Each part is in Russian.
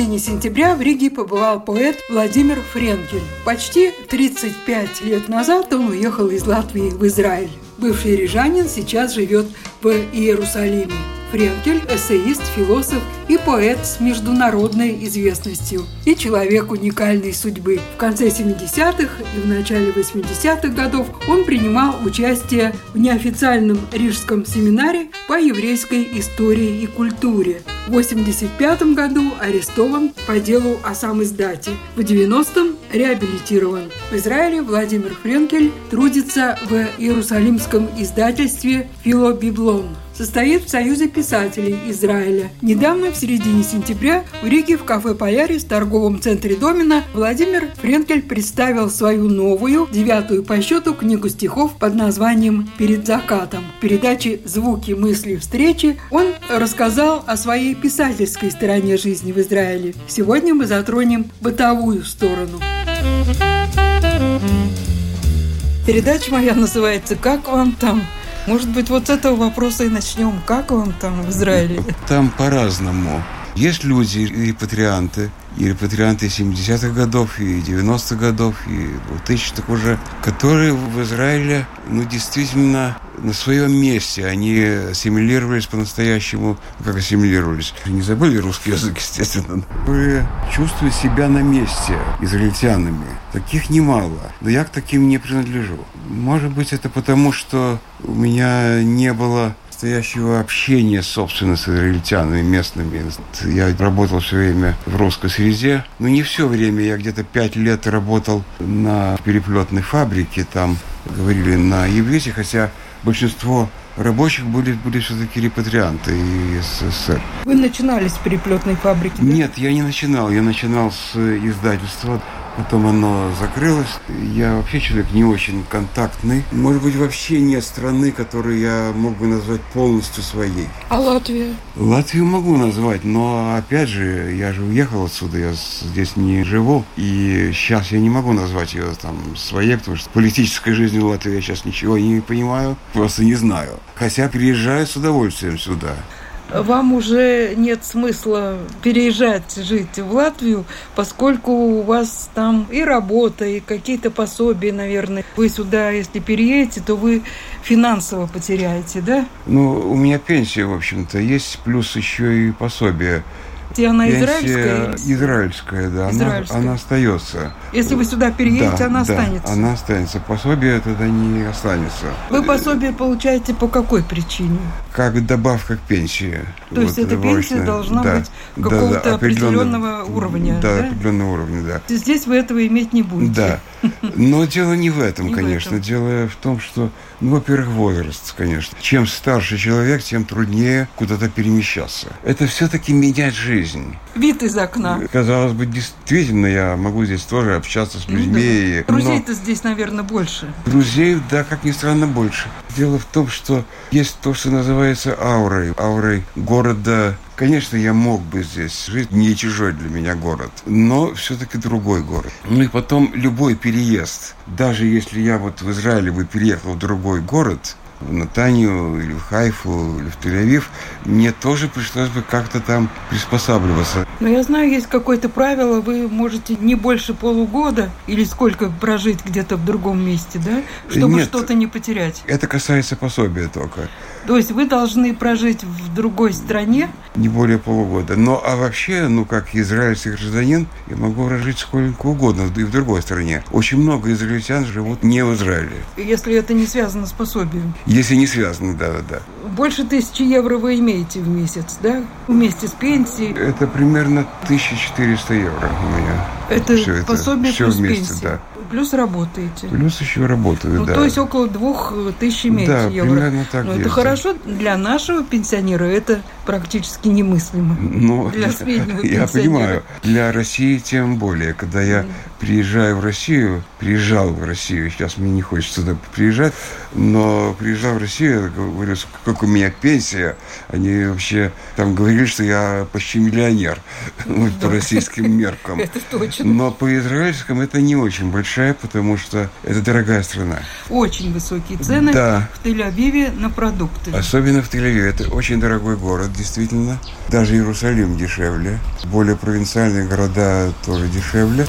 Середине сентября в Риге побывал поэт Владимир Френкель. Почти 35 лет назад он уехал из Латвии в Израиль. Бывший рижанин сейчас живет в Иерусалиме. Френкель – эссеист, философ и поэт с международной известностью и человек уникальной судьбы. В конце 70-х и в начале 80-х годов он принимал участие в неофициальном рижском семинаре по еврейской истории и культуре. В 85 году арестован по делу о самиздате. В 90-м реабилитирован. В Израиле Владимир Френкель трудится в Иерусалимском издательстве «Филобиблон» состоит в Союзе писателей Израиля. Недавно, в середине сентября, в Риге в кафе «Полярис» в торговом центре Домина Владимир Френкель представил свою новую, девятую по счету, книгу стихов под названием «Перед закатом». В передаче «Звуки, мысли, встречи» он рассказал о своей писательской стороне жизни в Израиле. Сегодня мы затронем бытовую сторону. Передача моя называется «Как вам там?». Может быть, вот с этого вопроса и начнем. Как вам там в Израиле? Там по-разному. Есть люди, репатрианты, и репатрианты 70-х годов, и 90-х годов, и 2000-х уже, которые в Израиле, ну, действительно на своем месте. Они ассимилировались по-настоящему, ну, как ассимилировались. Не забыли русский язык, естественно. Которые чувствуют себя на месте израильтянами. Таких немало. Но я к таким не принадлежу. Может быть, это потому, что у меня не было настоящего общения, собственно, с израильтянами местными. Я работал все время в русской среде. Но не все время. Я где-то пять лет работал на переплетной фабрике. Там говорили на иврите, хотя большинство рабочих были, были все-таки репатрианты из СССР. Вы начинали с переплетной фабрики? Да? Нет, я не начинал. Я начинал с издательства потом оно закрылось. Я вообще человек не очень контактный. Может быть, вообще нет страны, которую я мог бы назвать полностью своей. А Латвия? Латвию могу назвать, но опять же, я же уехал отсюда, я здесь не живу. И сейчас я не могу назвать ее там своей, потому что в политической жизни Латвии я сейчас ничего не понимаю, просто не знаю. Хотя приезжаю с удовольствием сюда вам уже нет смысла переезжать жить в Латвию, поскольку у вас там и работа, и какие-то пособия, наверное. Вы сюда, если переедете, то вы финансово потеряете, да? Ну, у меня пенсия, в общем-то, есть, плюс еще и пособие и она Пенсия израильская? Да. Израильская. Она, она остается. Если вы сюда переедете, да, она да, останется? она останется. Пособие тогда не останется. Вы пособие получаете по какой причине? Как добавка к пенсии. То вот, есть эта пенсия должна да, быть какого-то да, да, определенного уровня, да? Да, определенного уровня, да. Здесь вы этого иметь не будете? Да. Но дело не в этом, не конечно. Дело в том, что, ну, во-первых, возраст, конечно. Чем старше человек, тем труднее куда-то перемещаться. Это все-таки менять жизнь. Вид из окна. Казалось бы, действительно, я могу здесь тоже общаться с людьми. Ну, да. Друзей-то здесь, наверное, больше. Друзей, да, как ни странно, больше. Дело в том, что есть то, что называется аурой. Аурой города Конечно, я мог бы здесь жить, не чужой для меня город, но все-таки другой город. Ну и потом любой переезд, даже если я вот в Израиле бы переехал в другой город, в Натанию или в Хайфу или в Тель-Авив, мне тоже пришлось бы как-то там приспосабливаться. Но я знаю, есть какое-то правило, вы можете не больше полугода или сколько прожить где-то в другом месте, да, чтобы что-то не потерять. Это касается пособия только. То есть вы должны прожить в другой стране? Не более полугода. Но а вообще, ну как израильский гражданин, я могу прожить сколько угодно и в другой стране. Очень много израильтян живут не в Израиле. Если это не связано с пособием? Если не связано, да, да, да. Больше тысячи евро вы имеете в месяц, да? Вместе с пенсией? Это примерно 1400 евро у меня. Это все пособие это, плюс все вместе, пенсия? да. Плюс работаете. Плюс еще работаю, ну, да. То есть около двух тысяч имеете да, евро. примерно так ну, это хорошо для нашего пенсионера. Это практически немыслимо. Ну, для среднего я понимаю. Для России тем более. Когда я приезжаю в Россию, приезжал в Россию, сейчас мне не хочется туда приезжать, но приезжал в Россию, я говорю, как у меня пенсия, они вообще там говорили, что я почти миллионер ну, по российским меркам. Это точно. Но по израильским это не очень большая, потому что это дорогая страна. Очень высокие цены Да. в Тель-Авиве на продукты. Особенно в Тель-Авиве. Это очень дорогой город, действительно. Даже Иерусалим дешевле. Более провинциальные города тоже дешевле.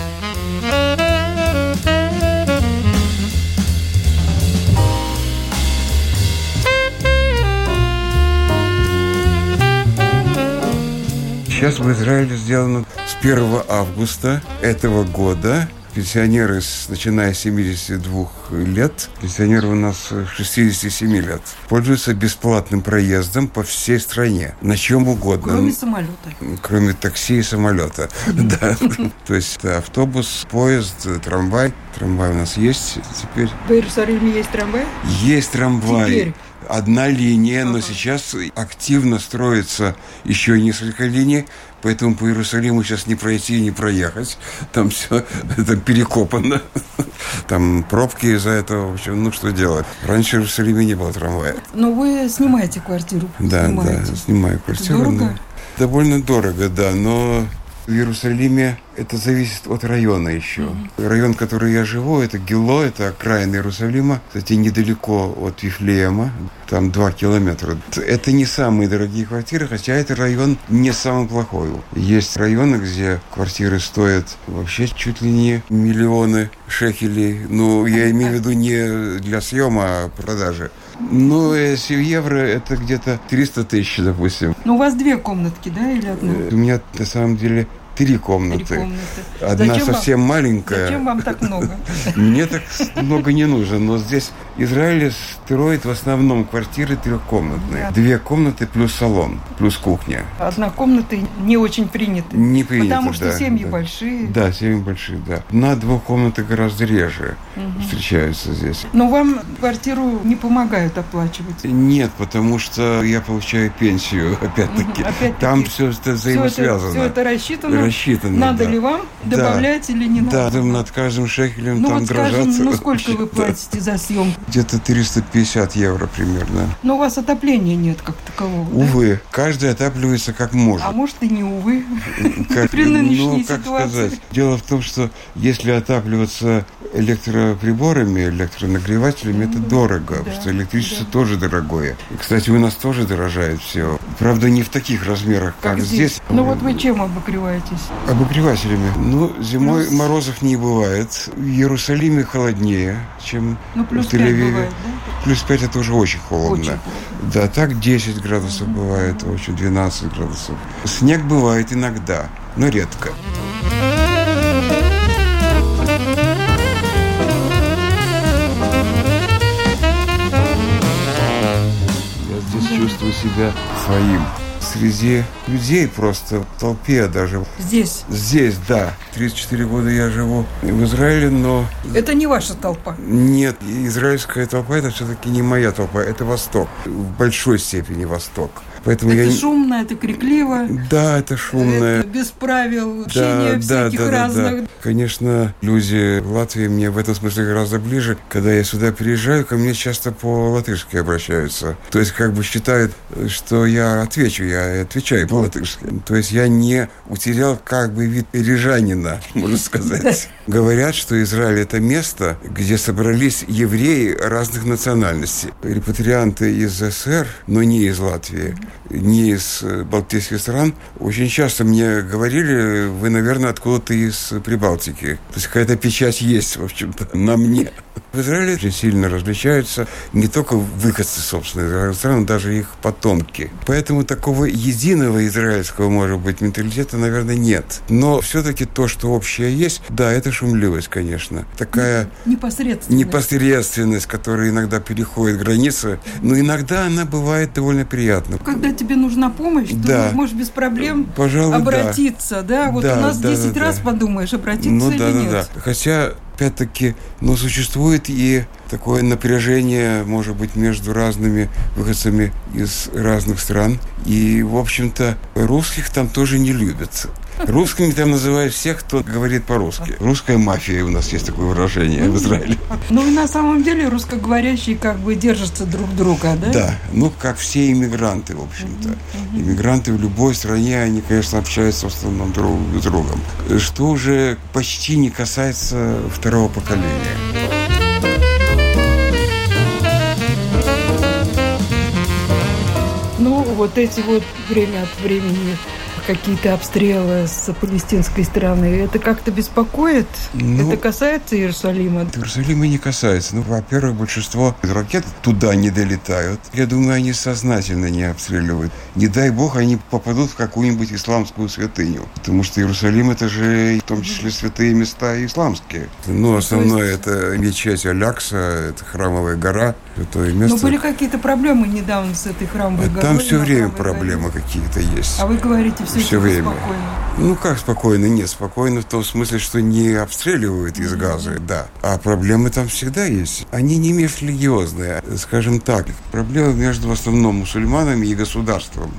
Сейчас в Израиле сделано с 1 августа этого года. Пенсионеры, с- начиная с 72 лет, пенсионеры у нас 67 лет, пользуются бесплатным проездом по всей стране, на чем угодно. Кроме самолета. Кроме такси и самолета. Да. То есть автобус, поезд, трамвай. Трамвай у нас есть теперь. В Иерусалиме есть трамвай? Есть трамвай. Теперь. Одна линия, но сейчас активно строится еще несколько линий, поэтому по Иерусалиму сейчас не пройти и не проехать. Там все это перекопано. Там пробки из-за этого. В общем, ну что делать? Раньше в Иерусалиме не было трамвая. Но вы снимаете квартиру. Да, снимаете. да, снимаю квартиру. дорого? Довольно дорого, да, но в Иерусалиме это зависит от района еще. Район, в который я живу, это Гило, это окраина Иерусалима. Кстати, недалеко от Вифлеема, там два километра. Это не самые дорогие квартиры, хотя это район не самый плохой. Есть районы, где квартиры стоят вообще чуть ли не миллионы шекелей. Ну, я имею в виду не для съема, а продажи. Ну, если в евро, это где-то 300 тысяч, допустим. Ну, у вас две комнатки, да, или одна? У меня на самом деле три комнаты. Три комнаты. Одна Зачем вам- совсем маленькая. Зачем вам так много? Мне так много не нужно, но здесь Израиль строит в основном квартиры трехкомнатные. Да. Две комнаты плюс салон, плюс кухня. Одна комната не очень принята. Не принято, Потому что да, семьи да. большие. Да, семьи большие, да. На двух комнаты гораздо реже встречаются здесь. Но вам квартиру не помогают оплачивать. Нет, потому что я получаю пенсию, опять-таки. Мгм, опять-таки. Там все это Все это, взаимосвязано. все это рассчитано. Рассчитано, Надо да. ли вам Да. добавлять или не Да, надо? там над каждым шекелем Ну там вот скажем, дрожаться. ну сколько вы да. платите за съемку? Где-то 350 евро примерно. Но у вас отопления нет как такового. да? Увы, каждый отапливается как может. А может и не увы. Как, при нынешней ну, как ситуации. сказать? Дело в том, что если отапливаться электроприборами, электронагревателями, это дорого, Да, потому что электричество да. тоже дорогое. И, кстати, у нас тоже дорожает все. Правда, не в таких размерах, как, Как здесь. Ну вот вы чем обогреваетесь? Обогревателями. Ну, зимой Плюс- морозов не бывает. В Иерусалиме холоднее, чем Ну плюс в 5 Тель-Авиве. бывает, да? Плюс 5 это уже очень холодно. Очень холодно. Да, так 10 градусов бывает, очень 12 градусов. Снег бывает иногда, но редко. Я здесь чувствую себя своим. Среди людей просто, в толпе даже. Здесь. Здесь, да. 34 года я живу в Израиле, но Это не ваша толпа. нет, израильская толпа это все-таки не моя толпа, это Восток. В большой степени Восток. Поэтому Это я... шумно, это крикливо. Да, это шумное. Это без правил, Да, да, всяких да, да, разных. да. Конечно, люди в Латвии мне в этом смысле гораздо ближе. Когда я сюда приезжаю, ко мне часто по-латышски обращаются. То есть как бы считают, что я отвечу, я отвечаю по-латышски. То есть я не утерял как бы вид рижанина, можно сказать. Говорят, что Израиль это место, где собрались евреи разных национальностей. Репатрианты из СССР, но не из Латвии, не из э, балтийских стран, очень часто мне говорили, вы, наверное, откуда-то из Прибалтики. То есть какая-то печать есть, в общем-то, на мне. В Израиле очень сильно различаются не только выходцы, израильских стран, но даже их потомки. Поэтому такого единого израильского, может быть, менталитета, наверное, нет. Но все-таки то, что общее есть, да, это шумливость, конечно. Такая Непосредственно. непосредственность, которая иногда переходит границы, но иногда она бывает довольно приятна. Когда тебе нужна помощь, Да. ты можешь без проблем Пожалуй, да. обратиться, да? Вот Да, у нас да, 10 да, раз да. подумаешь, обратиться Ну или да, да, нет. да. Хотя опять-таки, но существует и такое напряжение, может быть, между разными выходцами из разных стран. И, в общем-то, русских там тоже не любят. Русскими там называют всех, кто говорит по-русски. Русская мафия у нас есть такое выражение в Израиле. Ну и на самом деле русскоговорящие как бы держатся друг друга, да? Да, ну как все иммигранты, в общем-то. Иммигранты в любой стране, они, конечно, общаются в основном друг с другом. Что уже почти не касается второго поколения. Ну, вот эти вот время от времени какие-то обстрелы с палестинской стороны, это как-то беспокоит? Ну, это касается Иерусалима? Иерусалима не касается. Ну, во-первых, большинство ракет туда не долетают. Я думаю, они сознательно не обстреливают. Не дай бог, они попадут в какую-нибудь исламскую святыню. Потому что Иерусалим – это же в том числе святые места исламские. Ну, основное есть... – это мечеть Алякса, это храмовая гора, святое место. Но были какие-то проблемы недавно с этой храмовой горой? Там все время проблемы какие-то есть. А вы говорите, все, все время. Спокойно. Ну, как спокойно? Нет, спокойно в том смысле, что не обстреливают из газа, да. А проблемы там всегда есть. Они не межрелигиозные, скажем так. Проблемы между в основном мусульманами и государством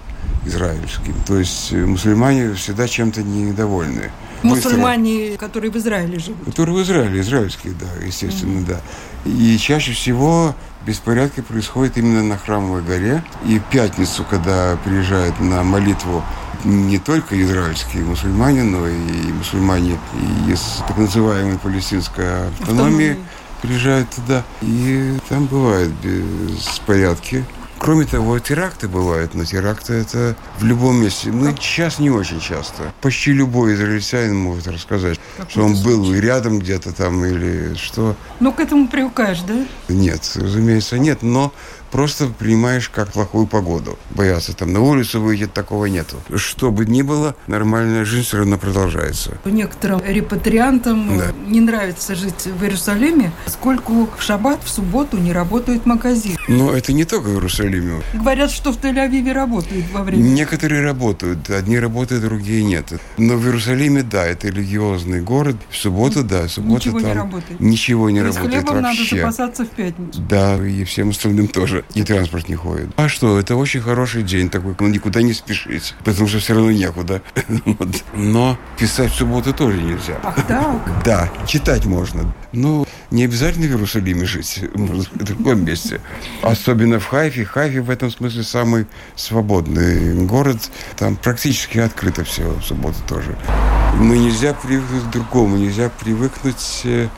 израильским. То есть э, мусульмане всегда чем-то недовольны. Мусульмане, Быстро. которые в Израиле живут. Которые в Израиле, израильские, да, естественно, mm-hmm. да. И чаще всего беспорядки происходят именно на Храмовой горе. И в пятницу, когда приезжают на молитву не только израильские мусульмане, но и мусульмане из так называемой палестинской автономии приезжают туда. И там бывают беспорядки. Кроме того, теракты бывают, но теракты это в любом месте. Ну, сейчас не очень часто. Почти любой израильтянин может рассказать, как что он был рядом где-то там или что. Но к этому привыкаешь, да? Нет, разумеется, нет. Но просто принимаешь как плохую погоду. Бояться там на улицу выйти, такого нету. Что бы ни было, нормальная жизнь все равно продолжается. Некоторым репатриантам да. не нравится жить в Иерусалиме, сколько в шаббат, в субботу не работает магазин. Но это не только в Иерусалиме. Говорят, что в Тель-Авиве работают во время. Некоторые работают, одни работают, другие нет. Но в Иерусалиме, да, это религиозный город. В субботу, да, в субботу ничего там не работает. Ничего не То работает хлебом вообще. надо запасаться в пятницу. Да, и всем остальным тоже и транспорт не ходит. А что, это очень хороший день такой, ну, никуда не спешить, потому что все равно некуда. Но писать в субботу тоже нельзя. Ах, так? Да, читать можно. Ну, не обязательно в Иерусалиме жить, можно в другом месте. Особенно в Хайфе. Хайфе в этом смысле самый свободный город. Там практически открыто все в субботу тоже. Но нельзя привыкнуть к другому, нельзя привыкнуть к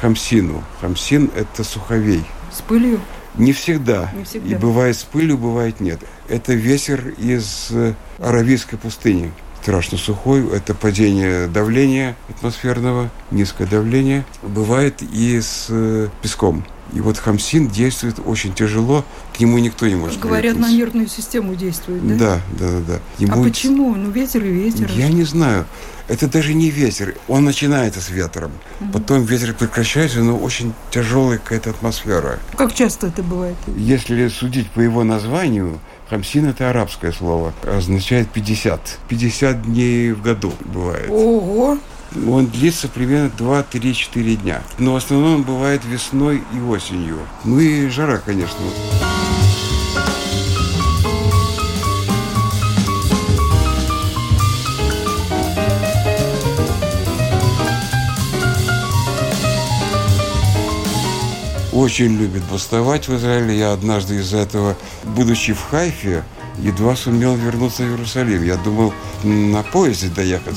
хамсину. Хамсин – это суховей. С пылью? Не всегда. Не всегда. И бывает с пылью, бывает нет. Это ветер из э, Аравийской пустыни. Страшно сухой. Это падение давления атмосферного, низкое давление. Бывает и с э, песком. И вот хамсин действует очень тяжело, к нему никто не может Говорят, привыкнуть. на нервную систему действует, да? Да, да, да. да. Ему... А почему? Ну, ветер и ветер. Я не знаю. Это даже не ветер. Он начинается с ветром. Угу. Потом ветер прекращается, но очень тяжелая какая-то атмосфера. Как часто это бывает? Если судить по его названию, Хамсин – это арабское слово, означает 50. 50 дней в году бывает. Ого! Он длится примерно 2-3-4 дня. Но в основном он бывает весной и осенью. Ну и жара, конечно. Очень любит бастовать в Израиле. Я однажды из-за этого, будучи в Хайфе, едва сумел вернуться в Иерусалим. Я думал на поезде доехать.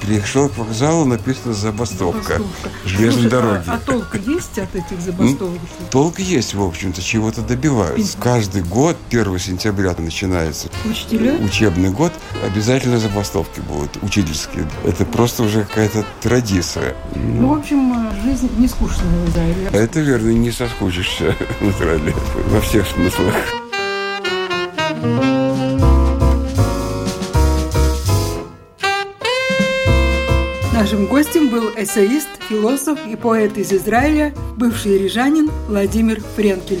Пришел к вокзалу, написано «Забастовка». забастовка. Железной Слушай, дороги. А, а толк есть от этих забастовок? Толк есть, в общем-то, чего-то добиваются. Каждый год, 1 сентября начинается Учителя? учебный год, обязательно забастовки будут, учительские. Это просто уже какая-то традиция. Ну, в общем, жизнь не скучная в Израиле. Это верно, не соскучишься в Израиле во всех смыслах. Нашим гостем был эссеист, философ и поэт из Израиля, бывший рижанин Владимир Френкель.